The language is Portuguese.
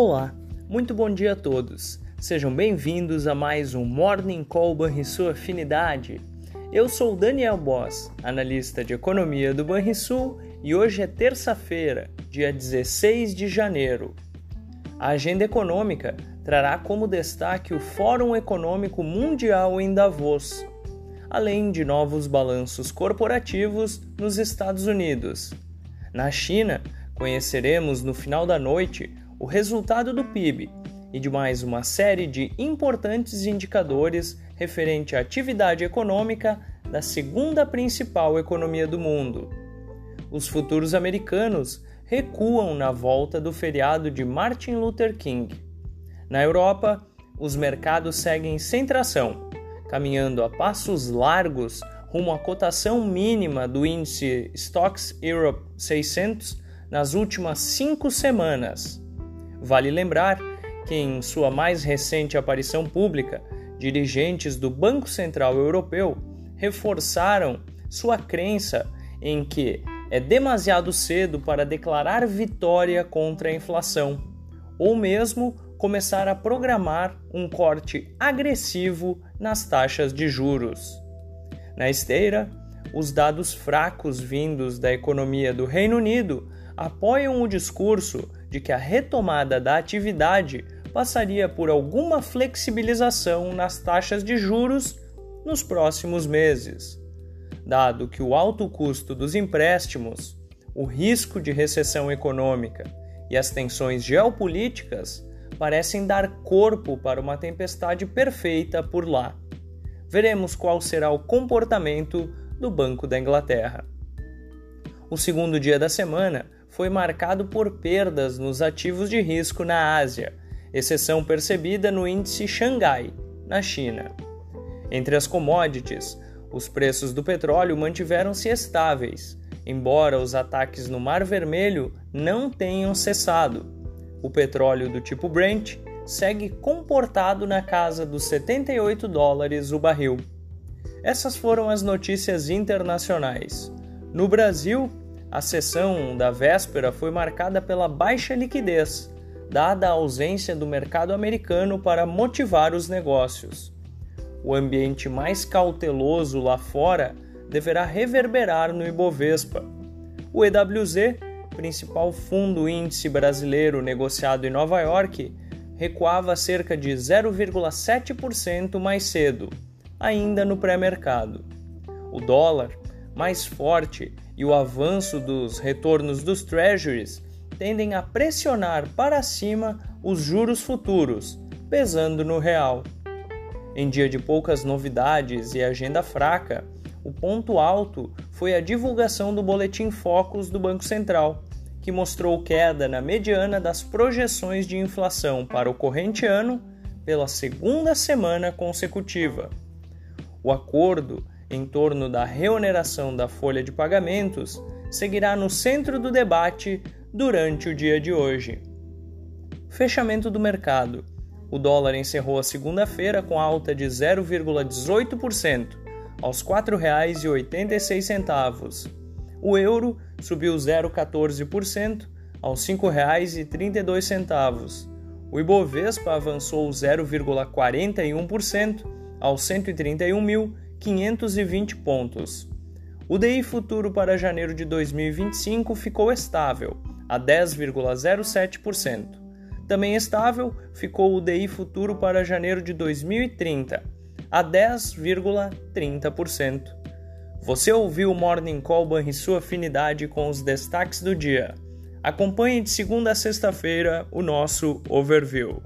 Olá, muito bom dia a todos. Sejam bem-vindos a mais um Morning Call Banrisul Afinidade. Eu sou Daniel Boss, analista de economia do Banrisul, e hoje é terça-feira, dia 16 de janeiro. A agenda econômica trará como destaque o Fórum Econômico Mundial em Davos, além de novos balanços corporativos nos Estados Unidos. Na China, conheceremos no final da noite o resultado do PIB e de mais uma série de importantes indicadores referente à atividade econômica da segunda principal economia do mundo. Os futuros americanos recuam na volta do feriado de Martin Luther King. Na Europa, os mercados seguem sem tração, caminhando a passos largos rumo à cotação mínima do índice Stocks Europe 600 nas últimas cinco semanas. Vale lembrar que, em sua mais recente aparição pública, dirigentes do Banco Central Europeu reforçaram sua crença em que é demasiado cedo para declarar vitória contra a inflação, ou mesmo começar a programar um corte agressivo nas taxas de juros. Na esteira, os dados fracos vindos da economia do Reino Unido apoiam o discurso de que a retomada da atividade passaria por alguma flexibilização nas taxas de juros nos próximos meses, dado que o alto custo dos empréstimos, o risco de recessão econômica e as tensões geopolíticas parecem dar corpo para uma tempestade perfeita por lá. Veremos qual será o comportamento do Banco da Inglaterra. O segundo dia da semana foi marcado por perdas nos ativos de risco na Ásia, exceção percebida no índice Xangai, na China. Entre as commodities, os preços do petróleo mantiveram-se estáveis, embora os ataques no Mar Vermelho não tenham cessado. O petróleo do tipo Brent segue comportado na casa dos 78 dólares o barril. Essas foram as notícias internacionais. No Brasil, a sessão da véspera foi marcada pela baixa liquidez, dada a ausência do mercado americano para motivar os negócios. O ambiente mais cauteloso lá fora deverá reverberar no Ibovespa. O EWZ, principal fundo índice brasileiro negociado em Nova York, recuava cerca de 0,7% mais cedo, ainda no pré-mercado. O dólar, mais forte, e o avanço dos retornos dos treasuries tendem a pressionar para cima os juros futuros, pesando no real. Em dia de poucas novidades e agenda fraca, o ponto alto foi a divulgação do boletim Focus do Banco Central, que mostrou queda na mediana das projeções de inflação para o corrente ano pela segunda semana consecutiva. O acordo em torno da reoneração da folha de pagamentos seguirá no centro do debate durante o dia de hoje. Fechamento do mercado. O dólar encerrou a segunda-feira com alta de 0,18%, aos R$ 4,86. O euro subiu 0,14%, aos R$ 5,32. O Ibovespa avançou 0,41%, aos 131 mil 520 pontos. O DI futuro para janeiro de 2025 ficou estável, a 10,07%. Também estável ficou o DI futuro para janeiro de 2030, a 10,30%. Você ouviu o Morning Call e sua afinidade com os destaques do dia. Acompanhe de segunda a sexta-feira o nosso overview.